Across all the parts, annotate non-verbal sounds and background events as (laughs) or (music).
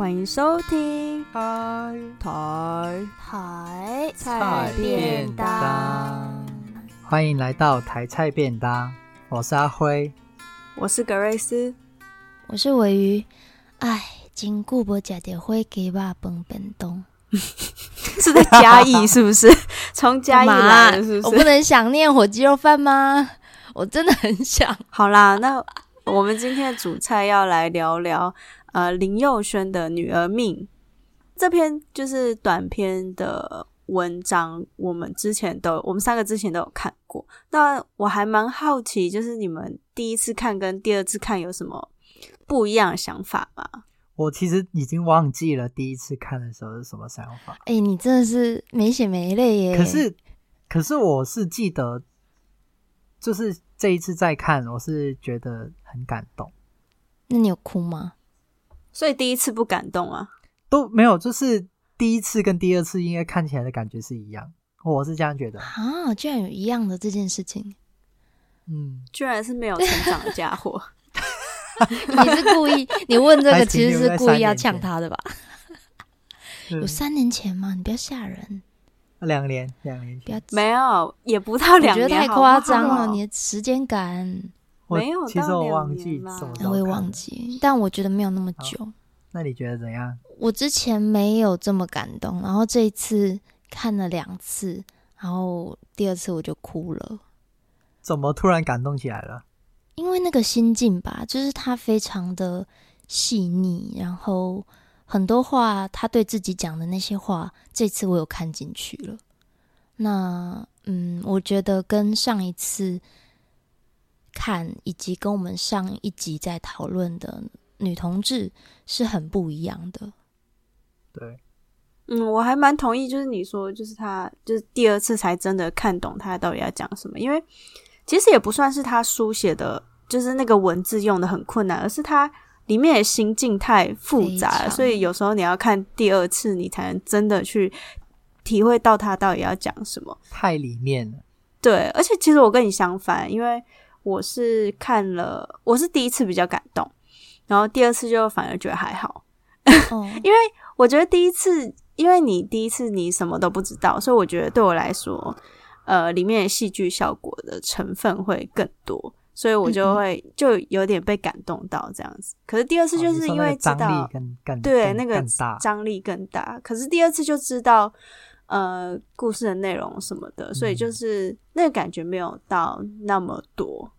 欢迎收听台台台菜便当，欢迎来到台菜便当。我是阿辉，我是格瑞斯，我是尾鱼。哎，真久无食到火鸡肉饭便当，(laughs) 是在嘉义是不是？(laughs) 从嘉义来的是不是？我不能想念火鸡肉饭吗？我真的很想。好啦，那我们今天的主菜要来聊聊呃林佑轩的《女儿命》这篇就是短篇的文章，我们之前都我们三个之前都有看过。那我还蛮好奇，就是你们第一次看跟第二次看有什么不一样的想法吗？我其实已经忘记了第一次看的时候是什么想法。哎、欸，你真的是没血没泪耶！可是，可是我是记得。就是这一次再看，我是觉得很感动。那你有哭吗？所以第一次不感动啊？都没有，就是第一次跟第二次应该看起来的感觉是一样，我是这样觉得。啊，居然有一样的这件事情。嗯，居然是没有成长的家伙。(laughs) (laughs) 你是故意？你问这个其实是故意要呛他的吧？(laughs) 有三年前吗？你不要吓人。两年，两年不要没有，也不到两年，我觉得太夸张了。你的时间感没有，其实我忘记，我会忘记，但我觉得没有那么久。那你觉得怎样？我之前没有这么感动，然后这一次看了两次，然后第二次我就哭了。怎么突然感动起来了？因为那个心境吧，就是他非常的细腻，然后。很多话，他对自己讲的那些话，这次我有看进去了。那，嗯，我觉得跟上一次看，以及跟我们上一集在讨论的女同志是很不一样的。对，嗯，我还蛮同意，就是你说，就是他，就是第二次才真的看懂他到底要讲什么。因为其实也不算是他书写的，就是那个文字用的很困难，而是他。里面的心境太复杂了，所以有时候你要看第二次，你才能真的去体会到他到底要讲什么。太里面了。对，而且其实我跟你相反，因为我是看了，我是第一次比较感动，然后第二次就反而觉得还好。哦，(laughs) 因为我觉得第一次，因为你第一次你什么都不知道，所以我觉得对我来说，呃，里面的戏剧效果的成分会更多。所以我就会就有点被感动到这样子，可是第二次就是因为知道，张力更对，那个张力更大。可是第二次就知道呃故事的内容什么的，所以就是那个感觉没有到那么多。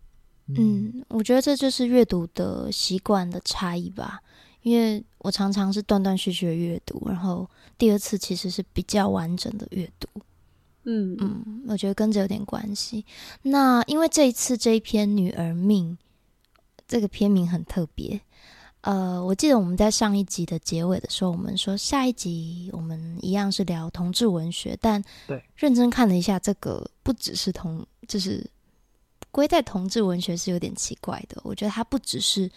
嗯，我觉得这就是阅读的习惯的差异吧，因为我常常是断断续续的阅读，然后第二次其实是比较完整的阅读。嗯嗯，我觉得跟这有点关系。那因为这一次这一篇《女儿命》这个篇名很特别。呃，我记得我们在上一集的结尾的时候，我们说下一集我们一样是聊同志文学，但对，认真看了一下，这个不只是同，就是归在同志文学是有点奇怪的。我觉得它不只是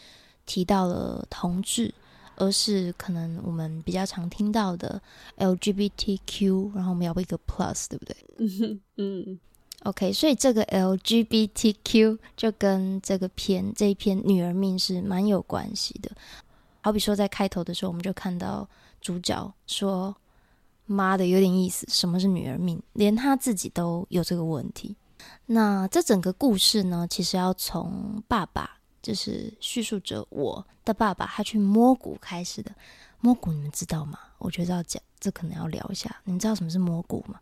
提到了同志。而是可能我们比较常听到的 LGBTQ，然后我们要不一个 Plus，对不对？嗯嗯。OK，所以这个 LGBTQ 就跟这个篇这一篇《女儿命》是蛮有关系的。好比说，在开头的时候，我们就看到主角说：“妈的，有点意思，什么是女儿命？连他自己都有这个问题。”那这整个故事呢，其实要从爸爸。就是叙述者我的爸爸，他去摸骨开始的。摸骨你们知道吗？我觉得要讲，这可能要聊一下。你们知道什么是摸骨吗？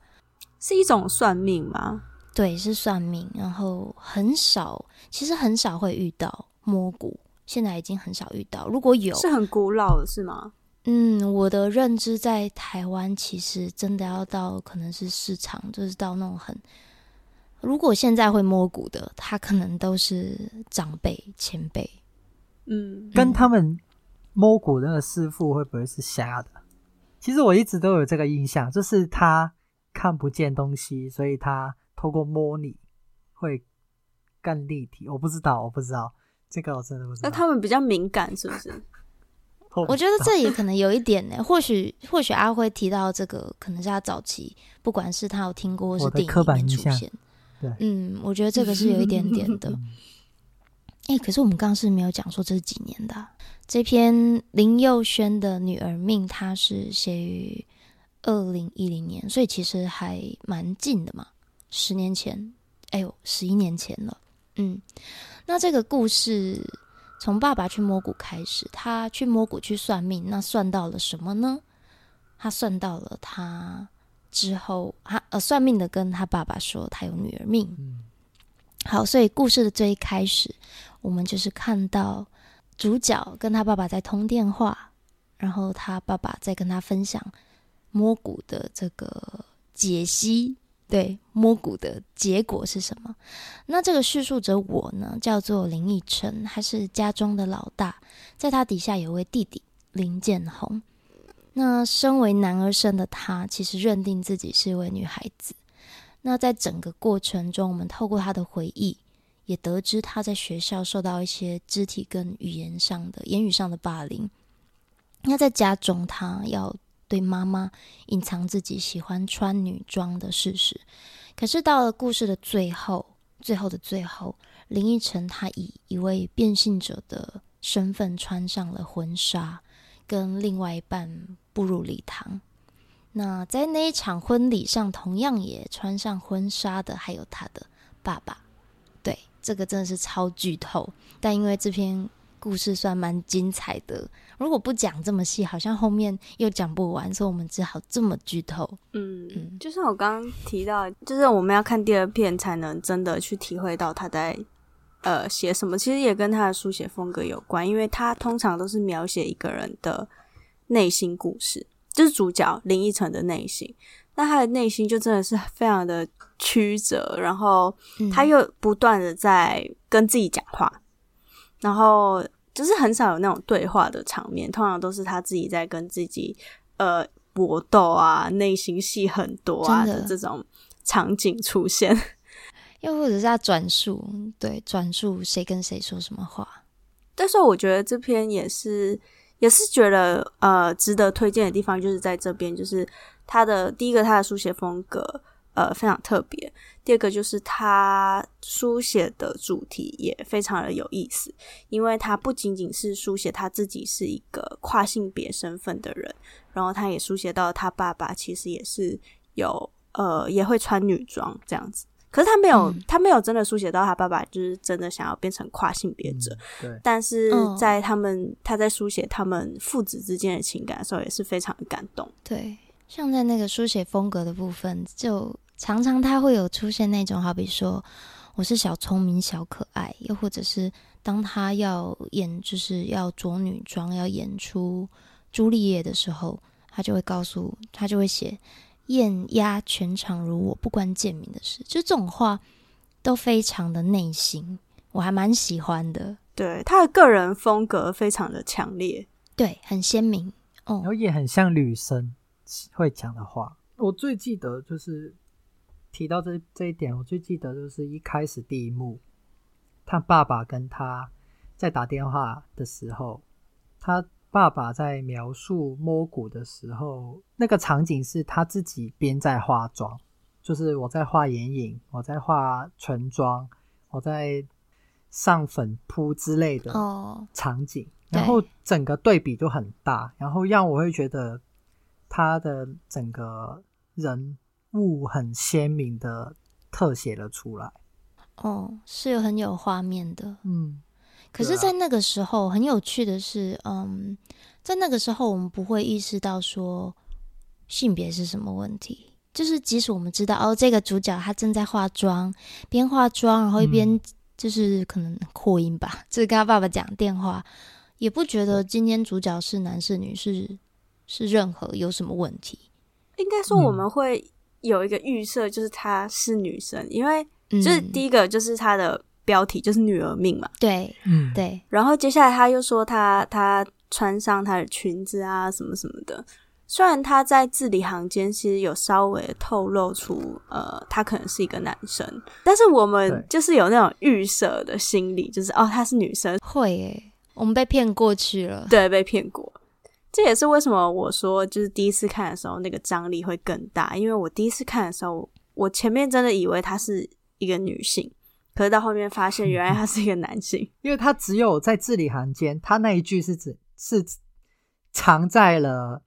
是一种算命吗？对，是算命。然后很少，其实很少会遇到摸骨，现在已经很少遇到。如果有，是很古老的，是吗？嗯，我的认知在台湾，其实真的要到可能是市场，就是到那种很。如果现在会摸骨的，他可能都是长辈前辈，嗯，跟他们摸骨那个师傅会不会是瞎的？其实我一直都有这个印象，就是他看不见东西，所以他透过摸你会更立体。我不知道，我不知道这个，我真的不知道。那他们比较敏感，是不是？(laughs) 我觉得这也可能有一点呢。或许，或许阿辉提到这个，可能是他早期，不管是他有听过，或是电影里面出现。对嗯，我觉得这个是有一点点的。(laughs) 哎、欸，可是我们刚刚是没有讲说这是几年的、啊、这篇林佑轩的女儿命，它是写于二零一零年，所以其实还蛮近的嘛，十年前，哎呦，十一年前了。嗯，那这个故事从爸爸去摸骨开始，他去摸骨去算命，那算到了什么呢？他算到了他之后，他呃算命的跟他爸爸说他有女儿命。嗯、好，所以故事的最一开始。我们就是看到主角跟他爸爸在通电话，然后他爸爸在跟他分享摸骨的这个解析，对，摸骨的结果是什么？那这个叙述者我呢，叫做林奕晨，他是家中的老大，在他底下有位弟弟林建宏。那身为男儿身的他，其实认定自己是一位女孩子。那在整个过程中，我们透过他的回忆。也得知他在学校受到一些肢体跟语言上的、言语上的霸凌。那在家中，他要对妈妈隐藏自己喜欢穿女装的事实。可是到了故事的最后，最后的最后，林奕晨他以一位变性者的身份穿上了婚纱，跟另外一半步入礼堂。那在那一场婚礼上，同样也穿上婚纱的，还有他的爸爸。对这个真的是超剧透，但因为这篇故事算蛮精彩的，如果不讲这么细，好像后面又讲不完，所以我们只好这么剧透。嗯嗯，就像我刚刚提到，就是我们要看第二遍才能真的去体会到他在呃写什么。其实也跟他的书写风格有关，因为他通常都是描写一个人的内心故事，就是主角林依晨的内心。那他的内心就真的是非常的曲折，然后他又不断的在跟自己讲话，嗯、然后就是很少有那种对话的场面，通常都是他自己在跟自己呃搏斗啊，内心戏很多啊的这种场景出现，(laughs) 又或者是他转述，对，转述谁跟谁说什么话。但是我觉得这篇也是也是觉得呃值得推荐的地方，就是在这边就是。他的第一个，他的书写风格呃非常特别；第二个就是他书写的主题也非常的有意思，因为他不仅仅是书写他自己是一个跨性别身份的人，然后他也书写到他爸爸其实也是有呃也会穿女装这样子。可是他没有，嗯、他没有真的书写到他爸爸就是真的想要变成跨性别者。嗯、对，但是在他们他在书写他们父子之间的情感的时候，也是非常的感动。对。像在那个书写风格的部分，就常常他会有出现那种，好比说我是小聪明、小可爱，又或者是当他要演，就是要着女装要演出朱丽叶的时候，他就会告诉他就会写艳压全场如我，不关贱民的事，就这种话都非常的内心，我还蛮喜欢的。对，他的个人风格非常的强烈，对，很鲜明哦，然后也很像女生。会讲的话，我最记得就是提到这这一点，我最记得就是一开始第一幕，他爸爸跟他在打电话的时候，他爸爸在描述摸骨的时候，那个场景是他自己边在化妆，就是我在画眼影，我在画唇妆，我在上粉扑之类的场景，哦、然后整个对比就很大，然后让我会觉得。他的整个人物很鲜明的特写了出来，哦，是有很有画面的，嗯。可是，在那个时候，很有趣的是，嗯，在那个时候，我们不会意识到说性别是什么问题。就是即使我们知道，哦，这个主角他正在化妆，边化妆，然后一边就是可能扩音吧，嗯、就是跟他爸爸讲电话，也不觉得今天主角是男是女是。是任何有什么问题？应该说我们会有一个预设，就是她是女生，嗯、因为就是第一个就是她的标题就是女儿命嘛。对，嗯，对。然后接下来她又说她她穿上她的裙子啊什么什么的。虽然她在字里行间其实有稍微透露出呃她可能是一个男生，但是我们就是有那种预设的心理，就是哦她是女生。会诶，我们被骗过去了。对，被骗过。这也是为什么我说，就是第一次看的时候，那个张力会更大。因为我第一次看的时候，我前面真的以为她是一个女性，可是到后面发现，原来他是一个男性，(laughs) 因为他只有在字里行间，他那一句是指是藏在了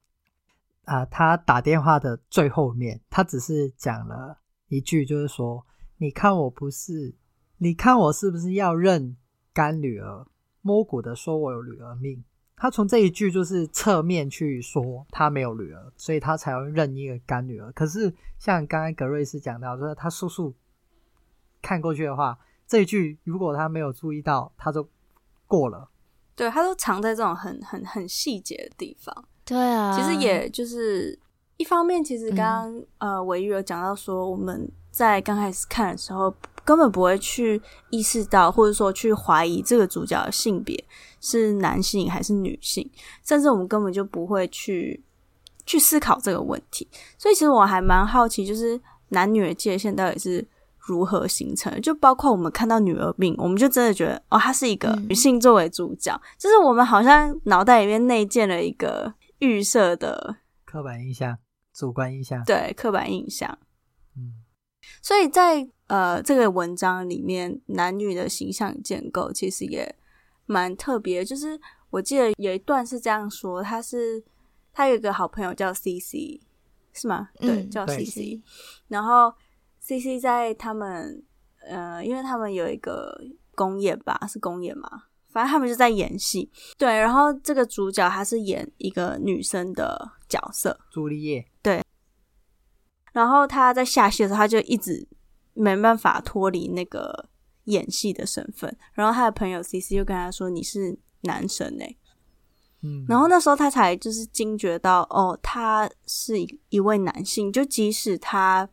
啊、呃，他打电话的最后面，他只是讲了一句，就是说，你看我不是，你看我是不是要认干女儿？摸骨的说我有女儿命，他从这一句就是侧面去说他没有女儿，所以他才要认一个干女儿。可是像刚刚格瑞斯讲到，说他叔叔。看过去的话，这一句如果他没有注意到，他就过了。对，他都藏在这种很很很细节的地方。对啊，其实也就是一方面，其实刚刚、嗯、呃，维玉有讲到说，我们在刚开始看的时候，根本不会去意识到，或者说去怀疑这个主角的性别是男性还是女性，甚至我们根本就不会去去思考这个问题。所以，其实我还蛮好奇，就是男女的界限到底是。如何形成的？就包括我们看到女儿病，我们就真的觉得哦，她是一个女性作为主角，嗯、就是我们好像脑袋里面内建了一个预设的刻板印象、主观印象，对，刻板印象。嗯，所以在呃这个文章里面，男女的形象建构其实也蛮特别。就是我记得有一段是这样说，他是他有一个好朋友叫 CC，是吗？对，嗯、叫 CC，然后。C C 在他们呃，因为他们有一个公演吧，是公演嘛，反正他们就在演戏。对，然后这个主角他是演一个女生的角色，朱丽叶。对。然后他在下戏的时候，他就一直没办法脱离那个演戏的身份。然后他的朋友 C C 就跟他说：“你是男生欸。”嗯。然后那时候他才就是惊觉到，哦，他是一一位男性，就即使他。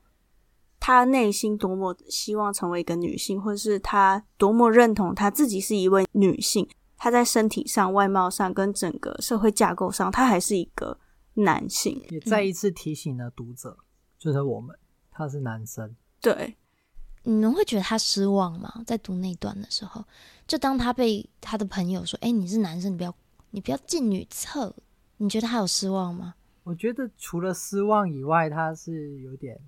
他内心多么希望成为一个女性，或者是他多么认同他自己是一位女性，他在身体上、外貌上跟整个社会架构上，他还是一个男性。也再一次提醒了读者，嗯、就是我们，他是男生。对，你们会觉得他失望吗？在读那段的时候，就当他被他的朋友说：“哎、欸，你是男生，你不要，你不要进女厕。”你觉得他有失望吗？我觉得除了失望以外，他是有点。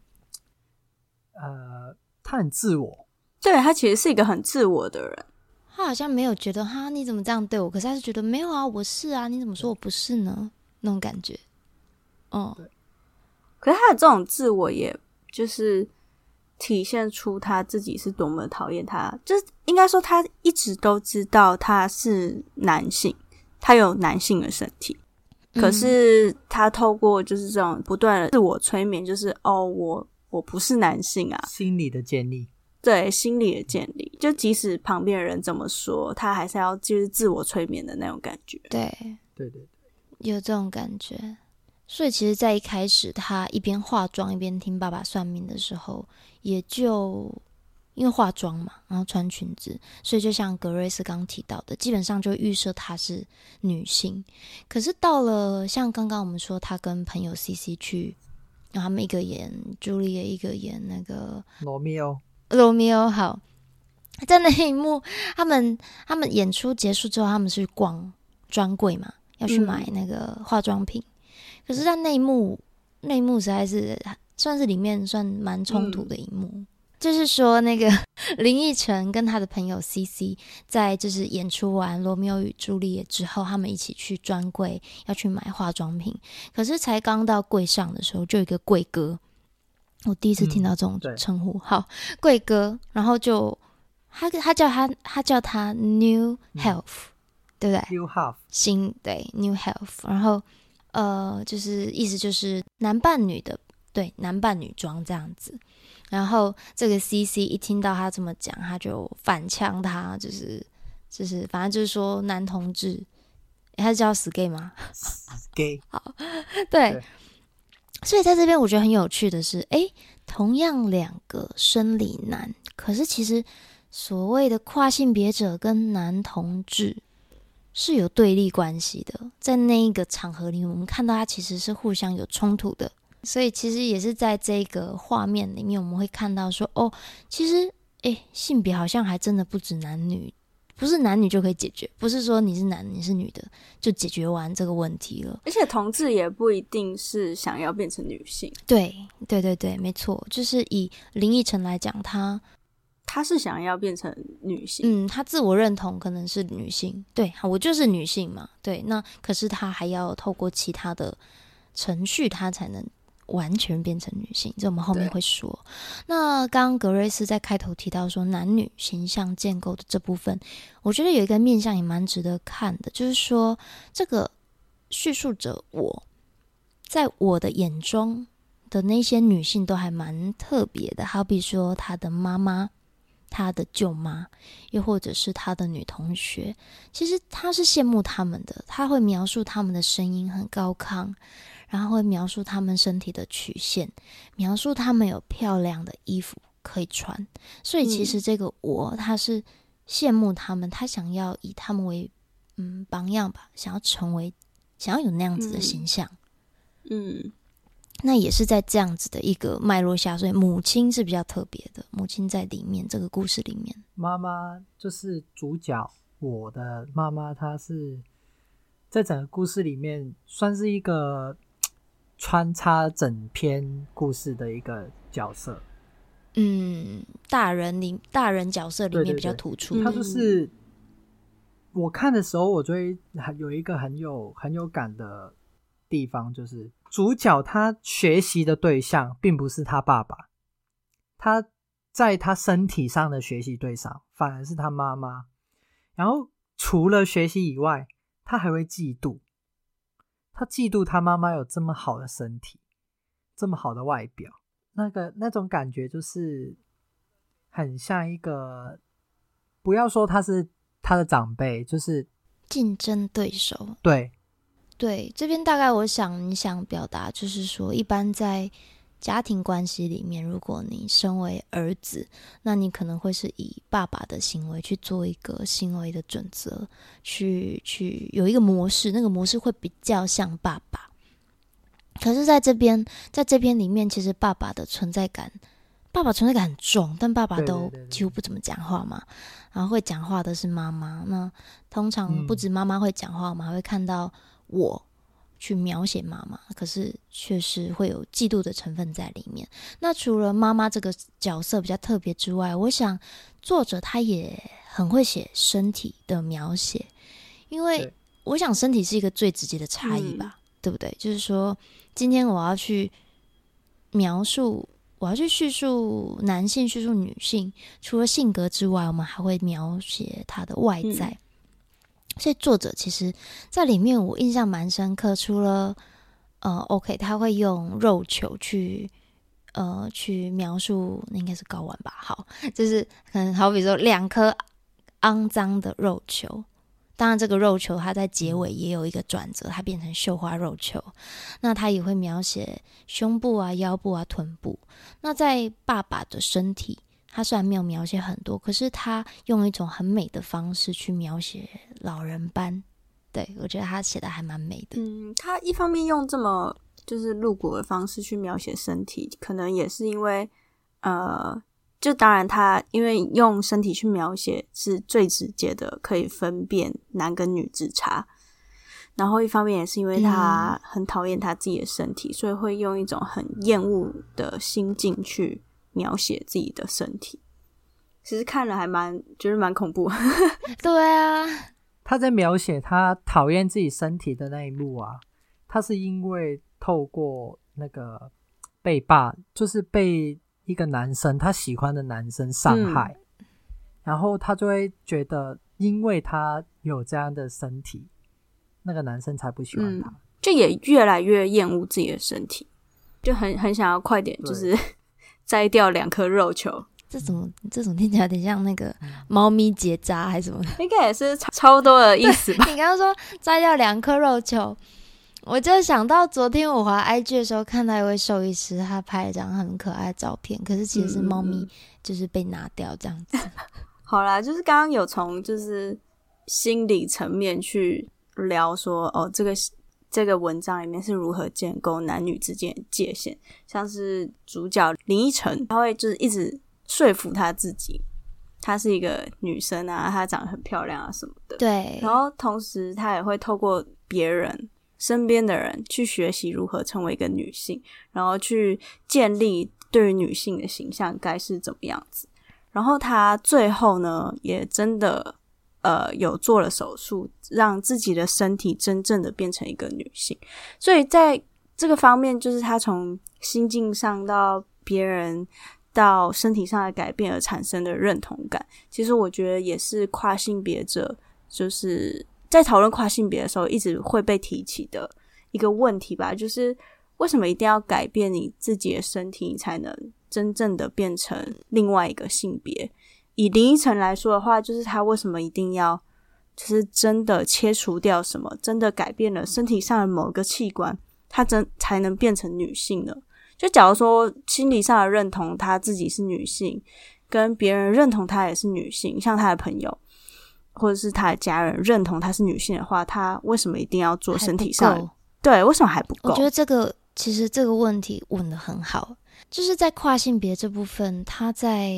呃，他很自我，对，他其实是一个很自我的人。他好像没有觉得哈，你怎么这样对我？可是他是觉得没有啊，我是啊，你怎么说我不是呢？那种感觉。哦，对。可是他的这种自我，也就是体现出他自己是多么讨厌他。就是应该说，他一直都知道他是男性，他有男性的身体。嗯。可是他透过就是这种不断的自我催眠，就是哦，我。我不是男性啊，心理的建立，对，心理的建立，就即使旁边的人怎么说，他还是要就是自我催眠的那种感觉。对，对对对，有这种感觉。所以其实，在一开始，他一边化妆一边听爸爸算命的时候，也就因为化妆嘛，然后穿裙子，所以就像格瑞斯刚提到的，基本上就预设她是女性。可是到了像刚刚我们说，他跟朋友 CC 去。然后他们一个演朱丽叶，一个演那个罗密欧。罗密欧好，在那一幕，他们他们演出结束之后，他们是逛专柜嘛，要去买那个化妆品。嗯、可是，在那一幕，那一幕实在是算是里面算蛮冲突的一幕。嗯就是说，那个 (laughs) 林奕晨跟他的朋友 CC 在就是演出完《罗密欧与朱丽叶》之后，他们一起去专柜要去买化妆品。可是才刚到柜上的时候，就有一个贵哥，我第一次听到这种称呼。嗯、好，贵哥，然后就他他叫他他叫他 New Health，、嗯、对不对？New Health，新对 New Health，然后呃，就是意思就是男扮女的，对，男扮女装这样子。然后这个 CC 一听到他这么讲，他就反呛他，就是就是反正就是说男同志，他是叫死 gay 吗？死 gay。(laughs) 好，对。对。所以在这边我觉得很有趣的是，诶，同样两个生理男，可是其实所谓的跨性别者跟男同志是有对立关系的，在那一个场合里，我们看到他其实是互相有冲突的。所以其实也是在这个画面里面，我们会看到说，哦，其实，诶，性别好像还真的不止男女，不是男女就可以解决，不是说你是男你是女的就解决完这个问题了。而且同志也不一定是想要变成女性。对，对对对，没错，就是以林奕晨来讲，他他是想要变成女性，嗯，他自我认同可能是女性，对，我就是女性嘛，对，那可是他还要透过其他的程序，他才能完全变成女性，这我们后面会说。那刚刚格瑞斯在开头提到说男女形象建构的这部分，我觉得有一个面向也蛮值得看的，就是说这个叙述者我在我的眼中的那些女性都还蛮特别的，好比说她的妈妈。他的舅妈，又或者是他的女同学，其实他是羡慕他们的。他会描述他们的声音很高亢，然后会描述他们身体的曲线，描述他们有漂亮的衣服可以穿。所以，其实这个我他是羡慕他们，他想要以他们为嗯榜样吧，想要成为，想要有那样子的形象。嗯。嗯那也是在这样子的一个脉络下，所以母亲是比较特别的。母亲在里面这个故事里面，妈妈就是主角。我的妈妈，她是在整个故事里面算是一个穿插整篇故事的一个角色。嗯，大人里大人角色里面比较突出。他就是我看的时候，我就会有一个很有很有感的地方，就是。主角他学习的对象并不是他爸爸，他在他身体上的学习对象反而是他妈妈。然后除了学习以外，他还会嫉妒，他嫉妒他妈妈有这么好的身体，这么好的外表，那个那种感觉就是很像一个，不要说他是他的长辈，就是竞争对手。对。对，这边大概我想你想表达就是说，一般在家庭关系里面，如果你身为儿子，那你可能会是以爸爸的行为去做一个行为的准则，去去有一个模式，那个模式会比较像爸爸。可是在这边，在这边里面，其实爸爸的存在感，爸爸存在感很重，但爸爸都几乎不怎么讲话嘛，然后会讲话的是妈妈。那通常不止妈妈会讲话，我们还会看到。我去描写妈妈，可是确实会有嫉妒的成分在里面。那除了妈妈这个角色比较特别之外，我想作者他也很会写身体的描写，因为我想身体是一个最直接的差异吧，对不对？就是说，今天我要去描述，我要去叙述男性、叙述女性，除了性格之外，我们还会描写他的外在。所以作者其实，在里面我印象蛮深刻。除了呃，OK，他会用肉球去呃去描述，那应该是睾丸吧？好，就是可能好比说两颗肮脏的肉球。当然，这个肉球它在结尾也有一个转折，它变成绣花肉球。那他也会描写胸部啊、腰部啊、臀部。那在爸爸的身体。他虽然没有描写很多，可是他用一种很美的方式去描写老人斑，对，我觉得他写的还蛮美的。嗯，他一方面用这么就是露骨的方式去描写身体，可能也是因为，呃，就当然他因为用身体去描写是最直接的，可以分辨男跟女之差。然后一方面也是因为他很讨厌他自己的身体，嗯、所以会用一种很厌恶的心境去。描写自己的身体，其实看了还蛮觉得蛮恐怖。(laughs) 对啊，他在描写他讨厌自己身体的那一幕啊，他是因为透过那个被霸，就是被一个男生他喜欢的男生伤害，嗯，然后他就会觉得，因为他有这样的身体，那个男生才不喜欢他，嗯，就也越来越厌恶自己的身体，就很很想要快点，就是。摘掉两颗肉球，这种这种听起来有点像那个猫咪结扎还是什么的，(laughs) 应该也是超多的意思吧？你刚刚说摘掉两颗肉球，我就想到昨天我滑 IG 的时候看到一位兽医师，他拍了一张很可爱的照片，可是其实是猫咪就是被拿掉这样子。嗯、(laughs) 好啦，就是刚刚有从就是心理层面去聊说哦，这个。这个文章里面是如何建构男女之间的界限？像是主角林依晨，他会就是一直说服他自己，她是一个女生啊，她长得很漂亮啊什么的。对。然后同时，他也会透过别人身边的人去学习如何成为一个女性，然后去建立对于女性的形象该是怎么样子。然后他最后呢，也真的呃有做了手术，让自己的身体真正的变成一个女性。所以在这个方面，就是他从心境上到别人到身体上的改变而产生的认同感，其实我觉得也是跨性别者就是在讨论跨性别的时候一直会被提起的一个问题吧，就是。为什么一定要改变你自己的身体，你才能真正的变成另外一个性别？以林依晨来说的话，就是他为什么一定要，就是真的切除掉什么，真的改变了身体上的某个器官，她真才能变成女性呢？就假如说心理上的认同，她自己是女性，跟别人认同她也是女性，像她的朋友或者是他的家人认同她是女性的话，她为什么一定要做身体上？对，为什么还不够？我觉得这个。其实这个问题问得很好，就是在跨性别这部分，他在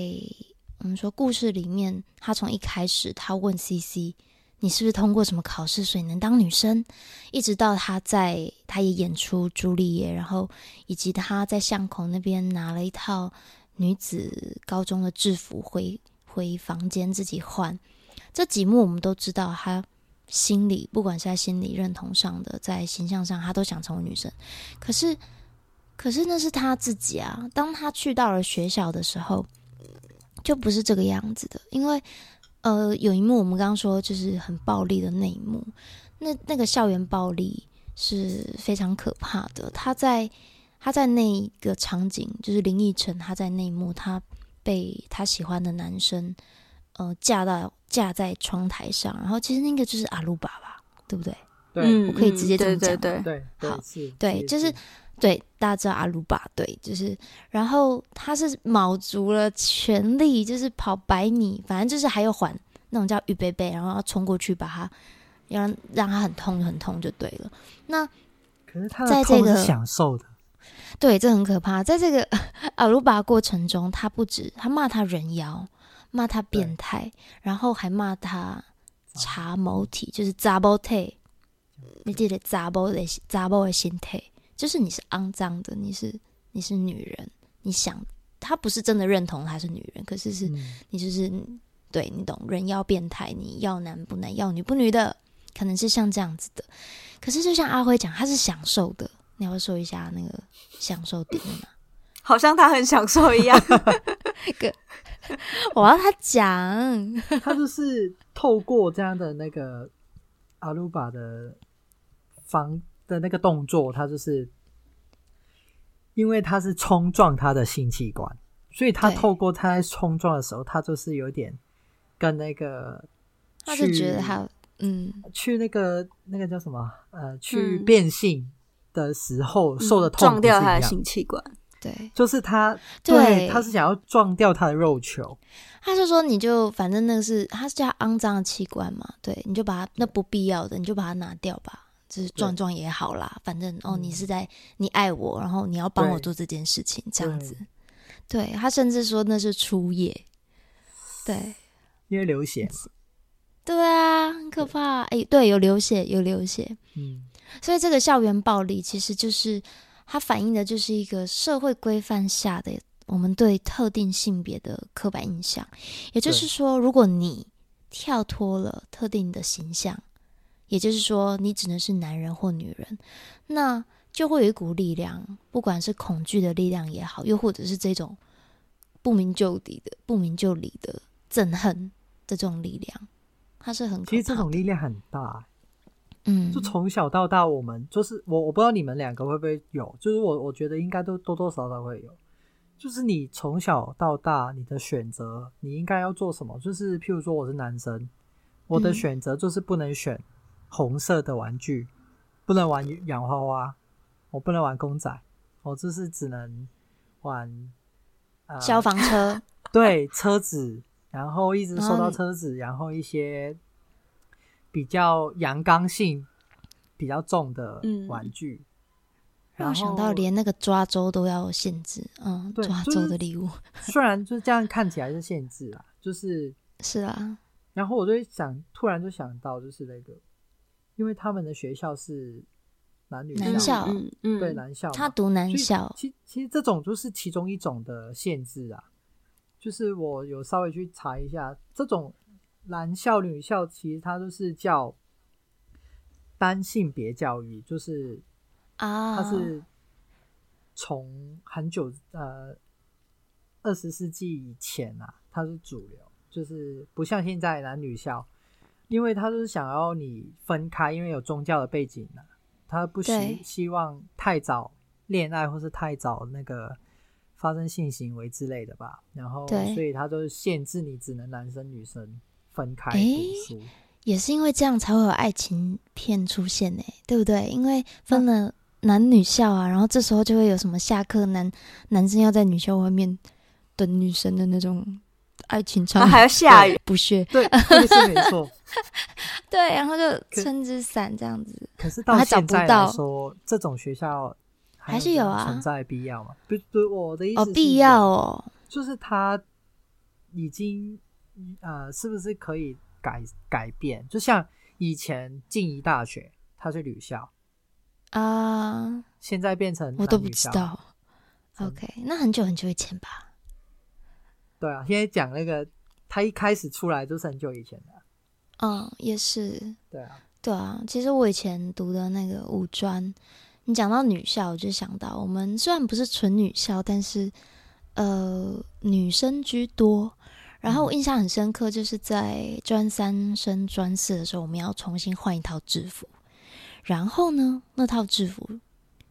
我们说故事里面，他从一开始他问 CC，你是不是通过什么考试，所以能当女生？一直到他在他也演出朱丽叶，然后以及他在巷口那边拿了一套女子高中的制服回回房间自己换，这几幕我们都知道他。心理，不管是在心理认同上的，在形象上，他都想成为女生。可是，可是那是他自己啊。当他去到了学校的时候，就不是这个样子的。因为，呃，有一幕我们刚刚说就是很暴力的那一幕，那那个校园暴力是非常可怕的。他在他在那个场景，就是林奕晨，他在那一幕，他被他喜欢的男生。呃，架到架在窗台上，然后其实那个就是阿鲁巴吧，对不对？对，我可以直接这么讲。对对对，好，对，就是对，大家知道阿鲁巴，对，就是，然后他是卯足了全力，就是跑百米，反正就是还有缓那种叫预备备，然后要冲过去把他，要让让他很痛很痛就对了。那可是他在这个享受的，对，这很可怕。在这个阿鲁巴过程中，他不止他骂他人妖。骂他变态，然后还骂他查某体，就是查某体。你记得查某的查某的心态，就是你是肮脏的，你是你是女人，你想他不是真的认同她是女人，可是是、嗯、你就是对你懂人要变态，你要男不男，要女不女的，可能是像这样子的。可是就像阿辉讲，他是享受的，你要说一下那个享受点吗？(laughs) 好像他很享受一样。(laughs) 我要他讲，(laughs) 他就是透过这样的那个阿鲁巴的方的那个动作，他就是因为他是冲撞他的性器官，所以他透过他在冲撞的时候，他就是有点跟那个，他就觉得他嗯，去那个那个叫什么呃，去变性的时候受的痛，撞掉他的性器官。对，就是他，对，他是想要撞掉他的肉球。他就说，你就反正那个是，他是叫肮脏的器官嘛，对，你就把它那不必要的，你就把它拿掉吧，就是撞撞也好啦。反正哦，你是在你爱我，然后你要帮我做这件事情，这样子。对，他甚至说那是初夜，对，因为流血。对啊，很可怕。哎，对，有流血，有流血。嗯，所以这个校园暴力其实就是。它反映的就是一个社会规范下的我们对特定性别的刻板印象，也就是说，如果你跳脱了特定的形象，也就是说，你只能是男人或女人，那就会有一股力量，不管是恐惧的力量也好，又或者是这种不明就里的、不明就里的憎恨的这种力量，它是很。其实这种力量很大。嗯，就从小到大，我们就是我，我不知道你们两个会不会有，就是我，我觉得应该都多多少少会有。就是你从小到大，你的选择，你应该要做什么？就是譬如说，我是男生，我的选择就是不能选红色的玩具，不能玩洋娃娃，我不能玩公仔，我就是只能玩、呃、消防车，(laughs) 对，车子，然后一直说到车子，然后一些。比较阳刚性比较重的玩具，让、嗯、我想到连那个抓周都要限制，嗯，抓周的礼物、就是，虽然就是这样看起来是限制啦，就是是啊。然后我就想，突然就想到，就是那个，因为他们的学校是男女校男校，嗯，对男校，他读男校，其其实这种就是其中一种的限制啊。就是我有稍微去查一下，这种男校女校其实它都是叫单性别教育，就是啊，它是从很久呃二十世纪以前啊，它是主流，就是不像现在男女校，因为他就是想要你分开，因为有宗教的背景呢、啊，他不希希望太早恋爱或是太早那个。发生性行为之类的吧，然后所以他就是限制你只能男生女生分开读书，也是因为这样才会有爱情片出现呢，对不对？因为分了男女校啊，然后这时候就会有什么下课男男生要在女校外面等女生的那种爱情场景，还要下雨不屑，对，是没错，(laughs) 对，然后就撑着伞这样子，可是到现在来说，这种学校。还是有啊，存在必要吗？不对，我的意思哦，必要哦，就是他已经呃，是不是可以改改变？就像以前静宜大学，它是女校啊，现在变成我都不知道。OK，那很久很久以前吧？对啊，现在讲那个，他一开始出来就是很久以前的。嗯，也是。对啊，对啊，其实我以前读的那个五专。你讲到女校，我就想到我们虽然不是纯女校，但是呃女生居多。然后我印象很深刻，就是在专三升专四的时候，我们要重新换一套制服。然后呢，那套制服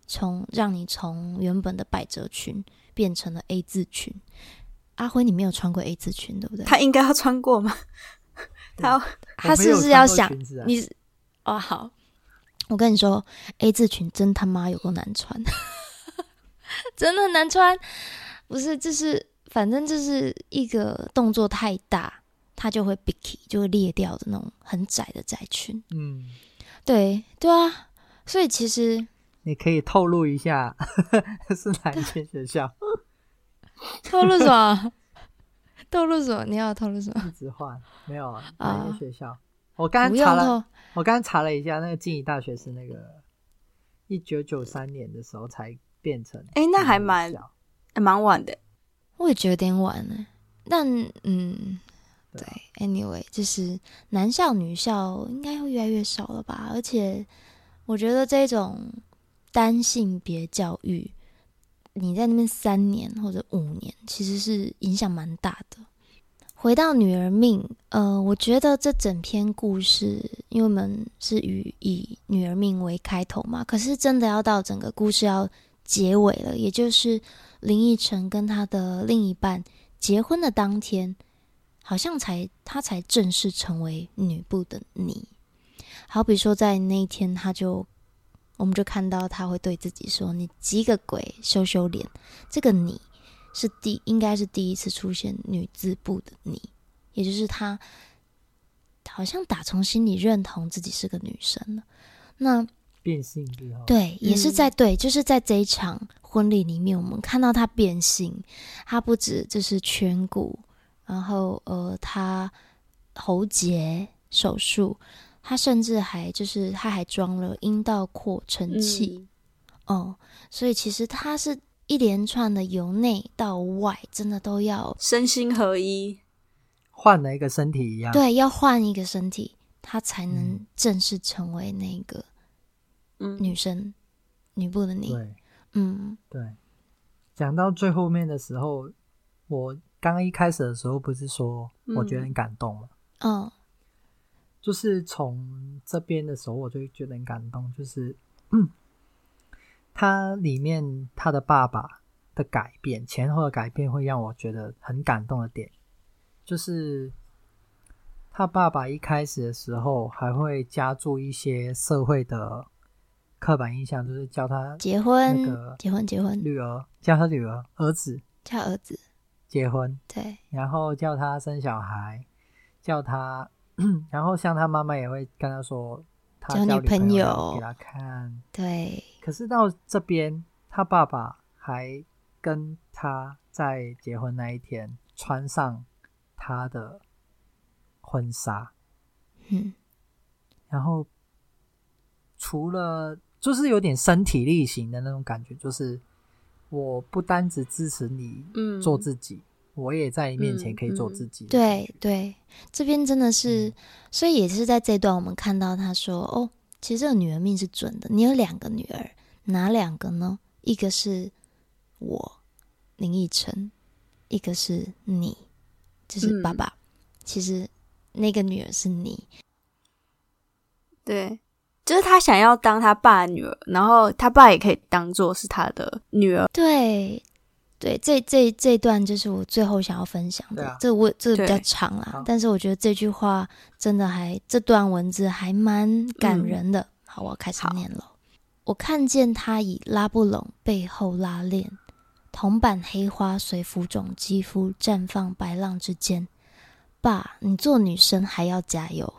从让你从原本的百褶裙变成了 A 字裙。阿辉，你没有穿过 A 字裙，对不对？他应该要穿过吗？他 (laughs) 他是不是要想你？哦，好。我跟你说，A 字裙真他妈有够难穿，(laughs) 真的难穿。不是，这是反正就是一个动作太大，它就会 bicky，就会裂掉的那种很窄的窄裙。嗯，对对啊，所以其实你可以透露一下 (laughs) 是哪一间学校？(laughs) 透露什么？(laughs) 透露什么？你要透露什么？一直换没有啊？哪一间学校？我刚刚查了，我刚刚查了一下，那个静宜大学是那个一九九三年的时候才变成。哎、欸，那还蛮蛮晚的。我也觉得有点晚呢。但嗯，对，对，anyway，就是男校女校应该会越来越少了吧？而且我觉得这种单性别教育，你在那边三年或者五年，其实是影响蛮大的。回到女儿命，呃，我觉得这整篇故事，因为我们是以以女儿命为开头嘛，可是真的要到整个故事要结尾了，也就是林奕晨跟他的另一半结婚的当天，好像才他才正式成为女部的你。好比说在那一天，他就我们就看到他会对自己说：“你急个鬼，羞羞脸，这个你。”是第应该是第一次出现女字部的你，也就是他好像打从心里认同自己是个女生了。那变性之后，对，也是在、嗯、对，就是在这一场婚礼里面，我们看到他变性。他不止就是颧骨，然后呃，他喉结手术，他甚至还就是他还装了阴道扩张器。嗯、哦，所以其实他是。一连串的由内到外，真的都要身心合一，换了一个身体一样。对，要换一个身体，他才能正式成为那个女生，嗯、女部的你。对，嗯，对。讲到最后面的时候，我刚刚一开始的时候不是说我觉得很感动吗？嗯，就是从这边的时候，我就觉得很感动，就是嗯。他里面他的爸爸的改变，前后的改变会让我觉得很感动的点，就是他爸爸一开始的时候还会加注一些社会的刻板印象，就是叫他结婚，那个结婚，结婚，女儿叫他女儿，儿子叫儿子结婚，对，然后叫他生小孩，叫他，(clears throat) 然后像他妈妈也会跟他说。交女朋友给他看，对。可是到这边，他爸爸还跟他在结婚那一天穿上他的婚纱，嗯。然后除了就是有点身体力行的那种感觉，就是我不单只支持你做自己，嗯、我也在你面前可以做自己。对对，这边真的是，所以也是在这段我们看到他说：“哦，其实这个女儿命是准的。你有两个女儿，哪两个呢？一个是我林奕晨，一个是你，就是爸爸。嗯、其实那个女儿是你。”对，就是他想要当他爸的女儿，然后他爸也可以当做是他的女儿。对。对，这这这段就是我最后想要分享的。啊、这我这比较长啦，但是我觉得这句话真的还这段文字还蛮感人的。嗯、好，我要开始念了。我看见他已拉不拢，背后拉链，铜板黑花随浮肿肌肤绽放白浪之间。爸，你做女生还要加油。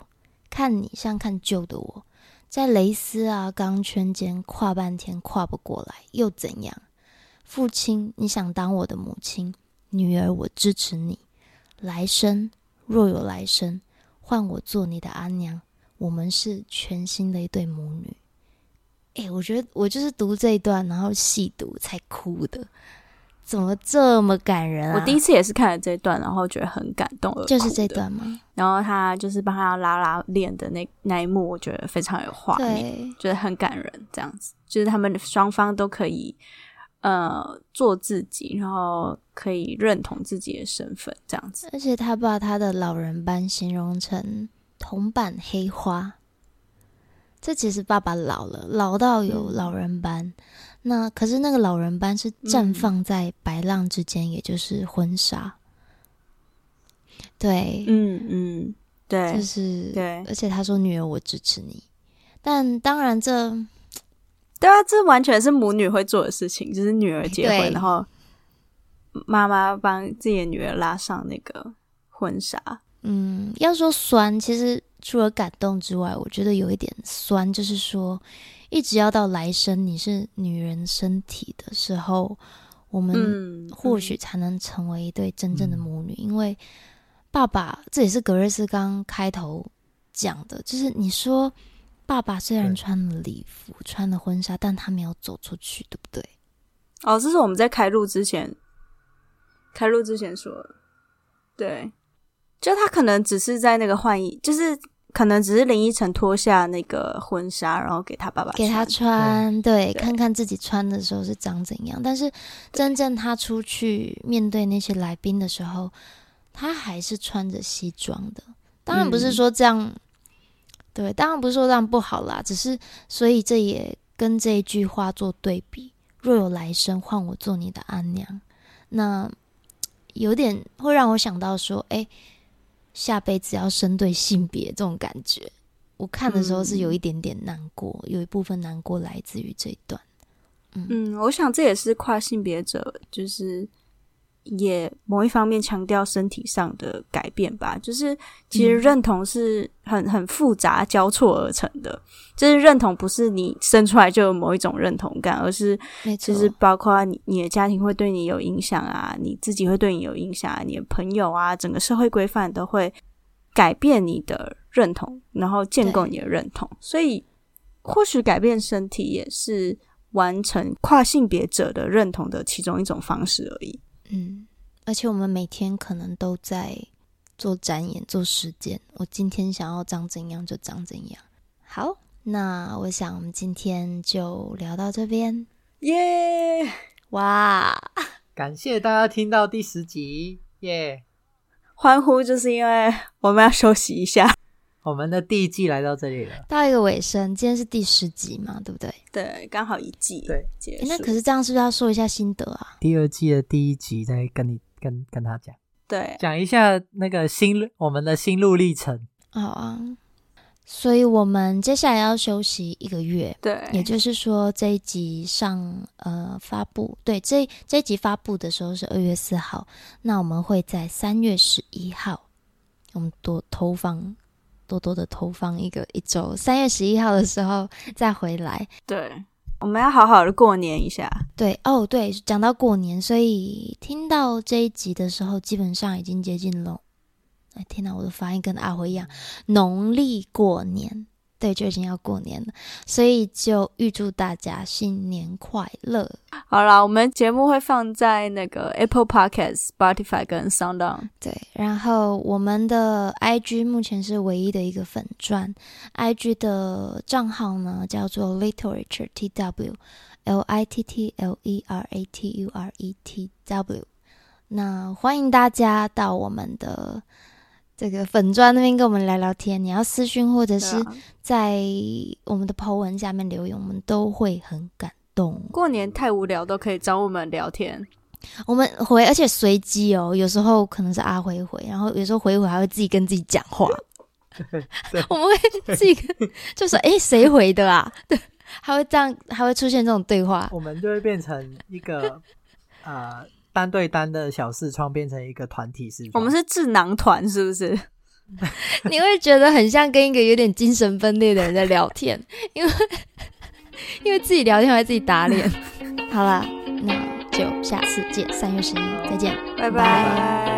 看你像看旧的我，在蕾丝啊钢圈间跨半天跨不过来，又怎样？父亲，你想当我的母亲，女儿，我支持你。来生若有来生，换我做你的阿娘，我们是全新的一对母女。哎，我觉得我就是读这一段，然后细读才哭的，怎么这么感人啊？我第一次也是看了这一段，然后觉得很感动，就是这段吗？然后他就是帮他拉拉链的那那一幕，我觉得非常有画面，觉得很感人。这样子，就是他们双方都可以。呃，做自己，然后可以认同自己的身份，这样子。而且他把他的老人斑形容成铜板黑花，这其实爸爸老了，老到有老人斑。嗯、那可是那个老人斑是绽放在白浪之间，嗯、也就是婚纱。对，嗯嗯，对，就是对。而且他说：“女儿，我支持你。”但当然这。对啊，这完全是母女会做的事情，就是女儿结婚，然后妈妈帮自己的女儿拉上那个婚纱。嗯，要说酸，其实除了感动之外，我觉得有一点酸，就是说，一直要到来生你是女人身体的时候，我们或许才能成为一对真正的母女。嗯、因为爸爸，这也是格瑞斯刚开头讲的，就是你说。爸爸虽然穿了礼服，穿了婚纱，但他没有走出去，对不对？哦，这是我们在开录之前，开录之前说的，对，就他可能只是在那个换衣，就是可能只是林依晨脱下那个婚纱，然后给他爸爸，给他穿，对，对看看自己穿的时候是长怎样。但是真正他出去面对那些来宾的时候，他还是穿着西装的。当然不是说这样。嗯对，当然不是说这样不好啦，只是所以这也跟这一句话做对比。若有来生，换我做你的阿娘，那有点会让我想到说，哎，下辈子要生对性别这种感觉。我看的时候是有一点点难过，嗯、有一部分难过来自于这一段。嗯，嗯，我想这也是跨性别者就是。也某一方面强调身体上的改变吧，就是其实认同是很很复杂交错而成的，就是认同不是你生出来就有某一种认同感，而是其实包括你你的家庭会对你有影响啊，你自己会对你有影响啊，你的朋友啊，整个社会规范都会改变你的认同，然后建构你的认同，所以或许改变身体也是完成跨性别者的认同的其中一种方式而已。嗯，而且我们每天可能都在做展演、做实践。我今天想要长怎样就长怎样。好，那我想我们今天就聊到这边。耶！Yeah! 哇！感谢大家听到第十集，耶！欢呼就是因为我们要休息一下。我们的第一季来到这里了，到一个尾声。今天是第十集嘛，对不对？对，刚好一季。对，结束。那可是这样，是不是要说一下心得啊？第二季的第一集再跟你跟跟他讲，对，讲一下那个心我们的心路历程。好啊，所以我们接下来要休息一个月。对，也就是说这一集上呃发布，对，这这一集发布的时候是二月四号，那我们会在三月十一号，我们多投放。多多的投放一个一周，三月十一号的时候再回来。对，我们要好好的过年一下。对，哦，对，讲到过年，所以听到这一集的时候，基本上已经接近了。哎，天哪，我的发音跟阿辉一样，农历过年。对，就已经要过年了，所以就预祝大家新年快乐。好啦，我们节目会放在那个 Apple Podcast、Spotify 跟 SoundOn。对，然后我们的 IG 目前是唯一的一个粉钻，IG 的账号呢叫做 Literature T W，L I T T L E R A T U R E T W。那欢迎大家到我们的。这个粉砖那边跟我们聊聊天，你要私讯或者是在我们的 po 文下面留言，我们都会很感动。过年太无聊都可以找我们聊天，我们回，而且随机哦，有时候可能是阿辉回，然后有时候回一回还会自己跟自己讲话。(laughs) 我们会自己跟就说：“ (laughs) 哎，谁回的啊？” (laughs) 对，还会这样，还会出现这种对话，我们就会变成一个啊。呃单对单的小视窗变成一个团体视窗，我们是智囊团，是不是？(laughs) 你会觉得很像跟一个有点精神分裂的人在聊天，因为 (laughs) 因为自己聊天还自己打脸。好了，那就下次见，三月十一再见，拜拜。